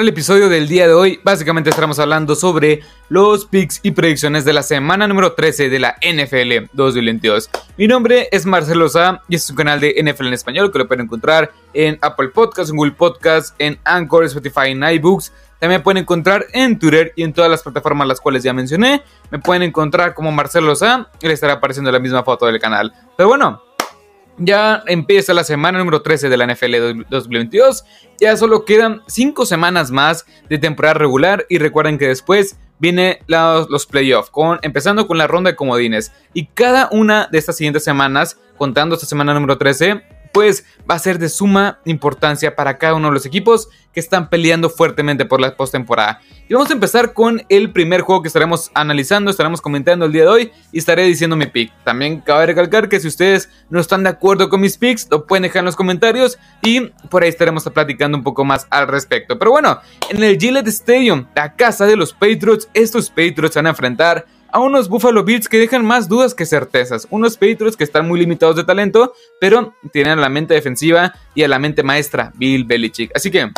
el episodio del día de hoy, básicamente estaremos hablando sobre los picks y predicciones de la semana número 13 de la NFL 2022. Mi nombre es Marcelo Sá y este es un canal de NFL en español que lo pueden encontrar en Apple Podcasts, en Google Podcasts, en Anchor, Spotify, en iBooks. También me pueden encontrar en Twitter y en todas las plataformas las cuales ya mencioné. Me pueden encontrar como Marcelo Sá y le estará apareciendo la misma foto del canal. Pero bueno, ya empieza la semana número 13 de la NFL 2022. Ya solo quedan 5 semanas más de temporada regular. Y recuerden que después viene los playoffs, con, empezando con la ronda de comodines. Y cada una de estas siguientes semanas, contando esta semana número 13, pues va a ser de suma importancia para cada uno de los equipos que están peleando fuertemente por la postemporada. Y vamos a empezar con el primer juego que estaremos analizando, estaremos comentando el día de hoy y estaré diciendo mi pick. También cabe recalcar que si ustedes no están de acuerdo con mis picks, lo pueden dejar en los comentarios y por ahí estaremos platicando un poco más al respecto. Pero bueno, en el Gillette Stadium, la casa de los Patriots, estos Patriots van a enfrentar a unos Buffalo Bills que dejan más dudas que certezas. Unos Patriots que están muy limitados de talento, pero tienen a la mente defensiva y a la mente maestra, Bill Belichick. Así que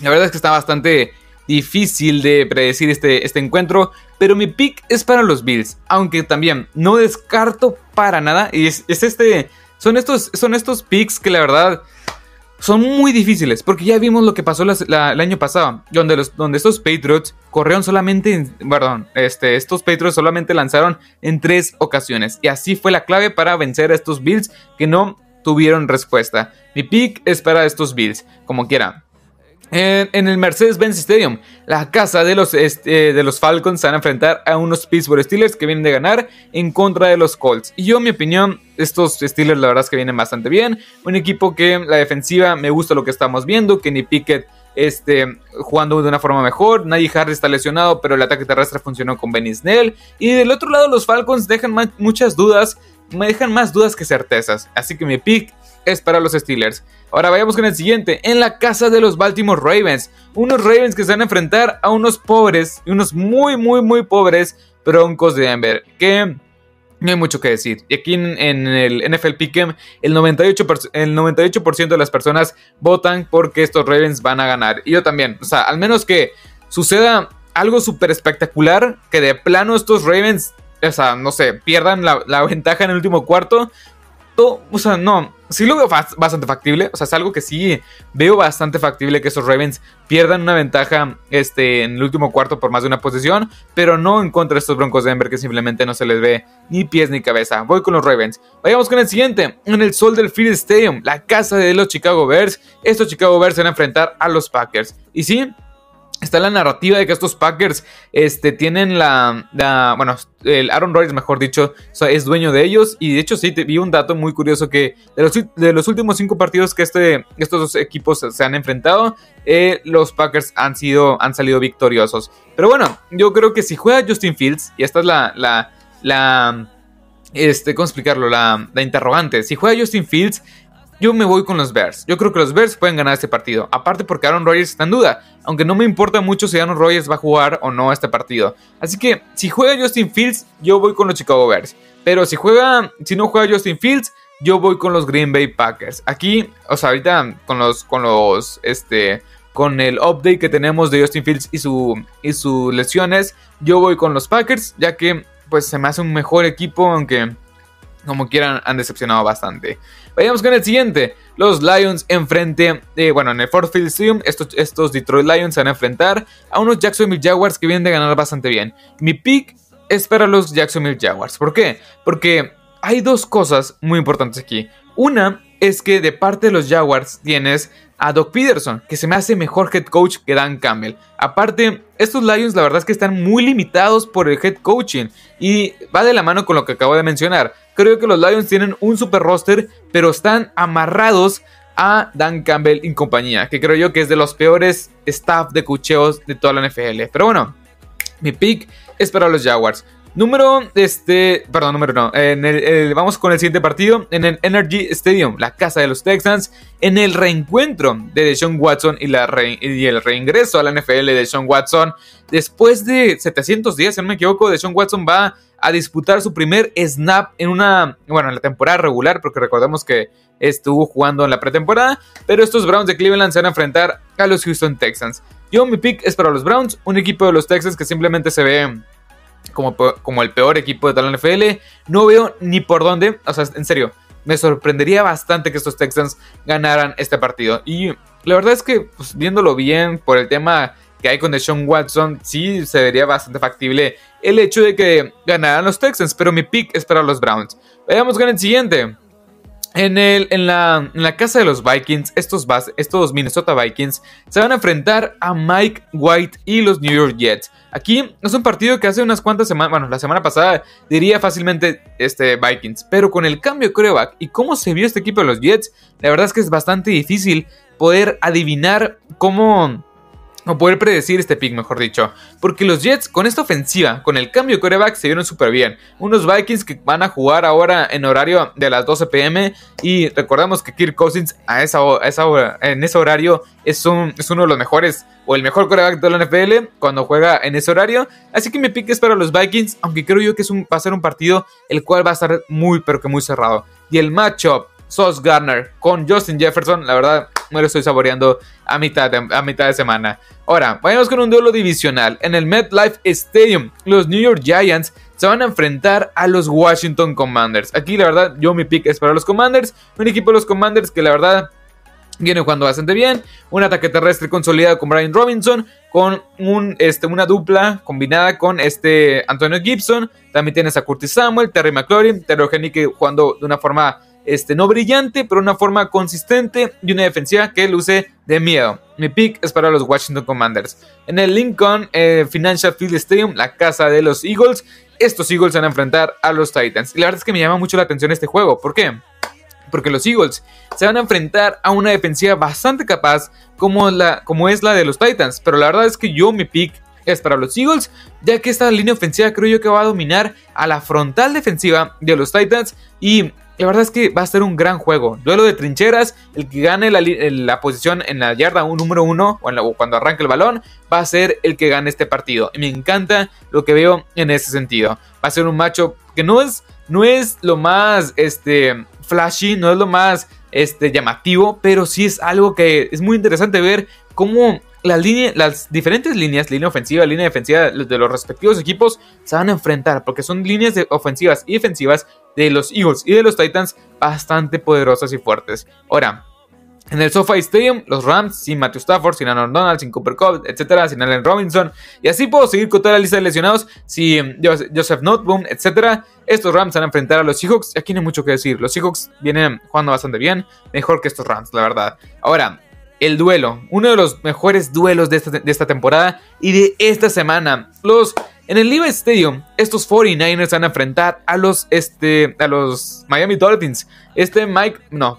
la verdad es que está bastante difícil de predecir este, este encuentro, pero mi pick es para los Bills, aunque también no descarto para nada. Y es, este, son estos, son estos picks que la verdad son muy difíciles, porque ya vimos lo que pasó el año pasado, donde, donde estos Patriots corrieron solamente, en, perdón, este, estos Patriots solamente lanzaron en tres ocasiones, y así fue la clave para vencer a estos Bills que no tuvieron respuesta. Mi pick es para estos Bills, como quiera. En, el Mercedes-Benz Stadium, la casa de los, este, de los Falcons se van a enfrentar a unos Pittsburgh Steelers que vienen de ganar en contra de los Colts. Y yo, en mi opinión, estos Steelers la verdad es que vienen bastante bien. Un equipo que la defensiva me gusta lo que estamos viendo. Kenny Pickett este, jugando de una forma mejor. Nadie Harris está lesionado, pero el ataque terrestre funcionó con Benny Snell. Y del otro lado, los Falcons dejan muchas dudas. Me dejan más dudas que certezas. Así que mi pick es para los Steelers. Ahora vayamos con el siguiente. En la casa de los Baltimore Ravens. Unos Ravens que se van a enfrentar a unos pobres, unos muy, muy, muy pobres Broncos de Denver. Que no hay mucho que decir. Y aquí en, el NFL Pick'em, el 98%, el 98 de las personas votan porque estos Ravens van a ganar. Y yo también. O sea, al menos que suceda algo súper espectacular. Que de plano estos Ravens, o sea, no sé, pierdan la ventaja en el último cuarto o sea, no, sí lo veo bastante factible, o sea, es algo que sí veo bastante factible que esos Ravens pierdan una ventaja este, en el último cuarto por más de una posición, pero no en contra de estos Broncos de Denver que simplemente no se les ve ni pies ni cabeza. Voy con los Ravens. Vayamos con el siguiente, en el sol del Field Stadium, la casa de los Chicago Bears. Estos Chicago Bears van a enfrentar a los Packers. Y sí, está la narrativa de que estos Packers este, tienen la, Bueno, el Aaron Rodgers, mejor dicho, es dueño de ellos. Y de hecho, sí, vi un dato muy curioso que de los, últimos cinco partidos que este, estos dos equipos se han enfrentado, eh, los Packers han, sido, han salido victoriosos. Pero bueno, yo creo que si juega Justin Fields, y esta es la. la, la este, ¿cómo explicarlo? La, la interrogante. Si juega Justin Fields, yo me voy con los Bears. Yo creo que los Bears pueden ganar este partido. Aparte porque Aaron Rodgers está en duda. Aunque no me importa mucho si Aaron Rodgers va a jugar o no este partido. Así que si juega Justin Fields, yo voy con los Chicago Bears. Pero si juega, si no juega Justin Fields, yo voy con los Green Bay Packers. Aquí, o sea, ahorita con los, con los, este, con el update que tenemos de Justin Fields y su, y sus lesiones, yo voy con los Packers, ya que, pues, se me hace un mejor equipo, aunque como quieran, han decepcionado bastante. Vayamos con el siguiente. Los Lions enfrente, eh, bueno, en el Ford Field Stadium, estos, estos Detroit Lions se van a enfrentar a unos Jacksonville Jaguars que vienen de ganar bastante bien. Mi pick es para los Jacksonville Jaguars. ¿Por qué? Porque hay dos cosas muy importantes aquí. Una es que de parte de los Jaguars tienes a Doc Peterson, que se me hace mejor head coach que Dan Campbell. Aparte, estos Lions la verdad es que están muy limitados por el head coaching y va de la mano con lo que acabo de mencionar. Creo que los Lions tienen un super roster, pero están amarrados a Dan Campbell y compañía, que creo yo que es de los peores staff de cucheos de toda la NFL. Pero bueno, mi pick es para los Jaguars. Número, este, perdón, número no. En el, vamos con el siguiente partido. En el Energy Stadium, la casa de los Texans. En el reencuentro de Deshaun Watson y, el reingreso a la NFL de Deshaun Watson. Después de 700 días, si no me equivoco, Deshaun Watson va a disputar su primer snap en una, bueno, en la temporada regular, porque recordemos que estuvo jugando en la pretemporada. Pero estos Browns de Cleveland se van a enfrentar a los Houston Texans. Yo mi pick es para los Browns, un equipo de los Texans que simplemente se ve como, como el peor equipo de toda la NFL. No veo ni por dónde, o sea, en serio, me sorprendería bastante que estos Texans ganaran este partido. Y la verdad es que, pues, viéndolo bien por el tema que hay con Deshaun Watson, sí se vería bastante factible el hecho de que ganaran los Texans, pero mi pick es para los Browns. Veamos con el siguiente. En, el, en, la, en, la, casa de los Vikings, estos, estos Minnesota Vikings se van a enfrentar a Mike White y los New York Jets. Aquí es un partido que hace unas cuantas semanas, bueno, la semana pasada diría fácilmente este Vikings, pero con el cambio de coreback y cómo se vio este equipo de los Jets, la verdad es que es bastante difícil poder adivinar cómo o poder predecir este pick, mejor dicho. Porque los Jets, con esta ofensiva, con el cambio de coreback, se vieron súper bien. Unos Vikings que van a jugar ahora en horario de las 12 pm. Y recordamos que Kirk Cousins a esa, esa hora, en ese horario es, un, es uno de los mejores, o el mejor coreback de la NFL cuando juega en ese horario. Así que mi pick es para los Vikings, aunque creo yo que es un, va a ser un partido el cual va a estar muy, pero que muy cerrado. Y el matchup, Sauce Garner con Justin Jefferson, la verdad me lo estoy saboreando a mitad de, a mitad de semana. Ahora, vayamos con un duelo divisional. En el MetLife Stadium, los New York Giants se van a enfrentar a los Washington Commanders. Aquí, la verdad, yo mi pick es para los Commanders. Un equipo de los Commanders que, la verdad, viene jugando bastante bien. Un ataque terrestre consolidado con Brian Robinson. Con un, este, una dupla combinada con este Antonio Gibson. También tienes a Curtis Samuel, Terry McLaurin, Terry O'Henry jugando de una forma este, no brillante, pero una forma consistente y una defensiva que luce de miedo. Mi pick es para los Washington Commanders. En el Lincoln eh, Financial Field Stadium, la casa de los Eagles, estos Eagles van a enfrentar a los Titans. Y la verdad es que me llama mucho la atención este juego. ¿Por qué? Porque los Eagles se van a enfrentar a una defensiva bastante capaz como, la, como es la de los Titans. Pero la verdad es que yo mi pick es para los Eagles, ya que esta línea ofensiva creo yo que va a dominar a la frontal defensiva de los Titans y la verdad es que va a ser un gran juego. Duelo de trincheras. El que gane la, posición en la yarda un número uno o, cuando arranque el balón va a ser el que gane este partido. Y me encanta lo que veo en ese sentido. Va a ser un macho que no es, no es lo más este, flashy, no es lo más este, llamativo, pero sí es algo que es muy interesante ver cómo las diferentes líneas, línea ofensiva, línea defensiva de los respectivos equipos, se van a enfrentar porque son líneas ofensivas y defensivas de los Eagles y de los Titans bastante poderosas y fuertes. Ahora, en el SoFi Stadium, los Rams sin Matthew Stafford, sin Aaron Donald, sin Cooper Cobb, etcétera, sin Allen Robinson, y así puedo seguir con toda la lista de lesionados, sin Joseph Noteboom, etcétera. Estos Rams van a enfrentar a los Seahawks, y aquí no hay mucho que decir. Los Seahawks vienen jugando bastante bien, mejor que estos Rams, la verdad. Ahora, el duelo, uno de los mejores duelos de esta, temporada y de esta semana. Los en el Levi's Stadium, estos 49ers van a enfrentar a los, este, a los Miami Dolphins. Este Mike, no,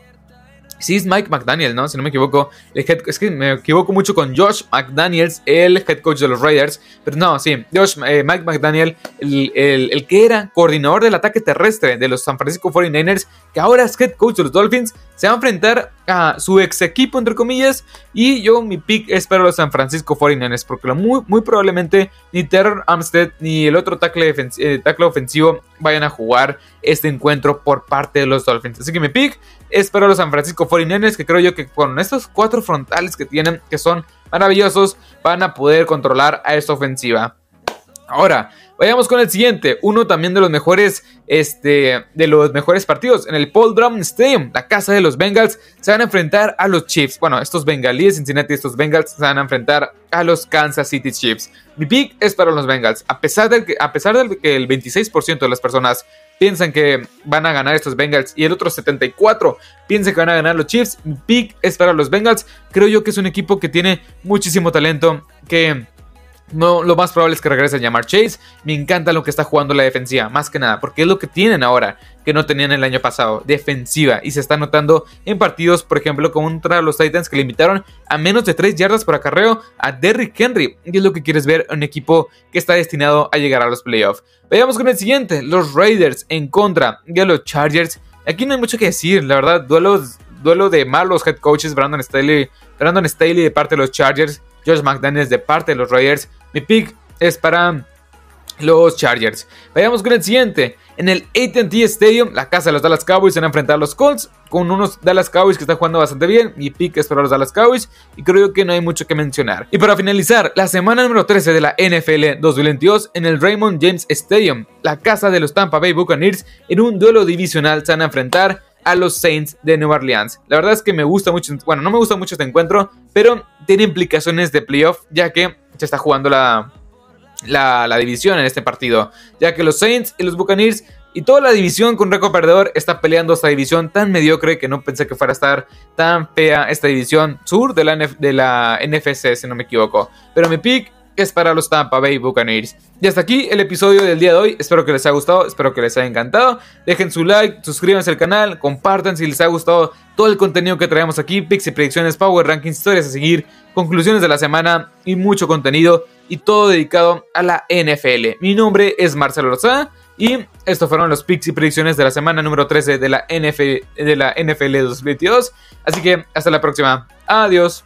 Sí, es Mike McDaniel, ¿no? Si no me equivoco. es que me equivoco mucho con Josh McDaniels, el head coach de los Raiders. Pero no, sí, Josh, eh, Mike McDaniel, el, que era coordinador del ataque terrestre de los San Francisco 49ers, que ahora es head coach de los Dolphins, se va a enfrentar a su ex equipo, entre comillas. Y yo, mi pick es para los San Francisco 49ers, porque muy, muy probablemente ni Terror Armstead ni el otro tackle, eh, tackle ofensivo vayan a jugar este encuentro por parte de los Dolphins. Así que mi pick es para los San Francisco 49ers, que creo yo que con estos cuatro frontales que tienen, que son maravillosos, van a poder controlar a esta ofensiva. Ahora, vayamos con el siguiente, uno también de los mejores, este, de los mejores partidos. En el Paul Drum Stadium, la casa de los Bengals, se van a enfrentar a los Chiefs. Bueno, estos bengalíes Cincinnati, estos Bengals se van a enfrentar a los Kansas City Chiefs. Mi pick es para los Bengals. A pesar de que, a pesar de que el 26% de las personas piensan que van a ganar estos Bengals y el otro 74 piensan que van a ganar los Chiefs, mi pick es para los Bengals. Creo yo que es un equipo que tiene muchísimo talento, que no, lo más probable es que regrese a llamar Chase. Me encanta lo que está jugando la defensiva, más que nada, porque es lo que tienen ahora, que no tenían el año pasado, defensiva. Y se está notando en partidos, por ejemplo, contra los Titans, que limitaron a menos de 3 yardas por acarreo a Derrick Henry. Y es lo que quieres ver, un equipo que está destinado a llegar a los playoffs. Veamos con el siguiente, los Raiders en contra de los Chargers. Aquí no hay mucho que decir, la verdad, duelo de malos head coaches, Brandon Staley, Brandon Staley de parte de los Chargers, Josh McDaniels de parte de los Raiders. Mi pick es para los Chargers. Vayamos con el siguiente. En el ATT Stadium, la casa de los Dallas Cowboys se van a enfrentar a los Colts con unos Dallas Cowboys que están jugando bastante bien. Mi pick es para los Dallas Cowboys y creo que no hay mucho que mencionar. Y para finalizar, la semana número 13 de la NFL 2022 en el Raymond James Stadium, la casa de los Tampa Bay Buccaneers en un duelo divisional se van a enfrentar a los Saints de Nueva Orleans. La verdad es que me gusta mucho, bueno, no me gusta mucho este encuentro, pero tiene implicaciones de playoff ya que se está jugando la la, división en este partido, ya que los Saints y los Buccaneers y toda la división con récord perdedor está peleando esta división tan mediocre que no pensé que fuera a estar tan fea esta división sur de la, de la NFC, si no me equivoco. Pero mi pick es para los Tampa Bay Buccaneers. Y hasta aquí el episodio del día de hoy. Espero que les haya gustado, espero que les haya encantado. Dejen su like, suscríbanse al canal, compartan si les ha gustado todo el contenido que traemos aquí. Y predicciones, Power Rankings, historias a seguir, conclusiones de la semana y mucho contenido y todo dedicado a la NFL. Mi nombre es Marcelo Rosa y estos fueron los y predicciones de la semana número 13 de la, NFL, de la NFL 2022. Así que hasta la próxima. Adiós.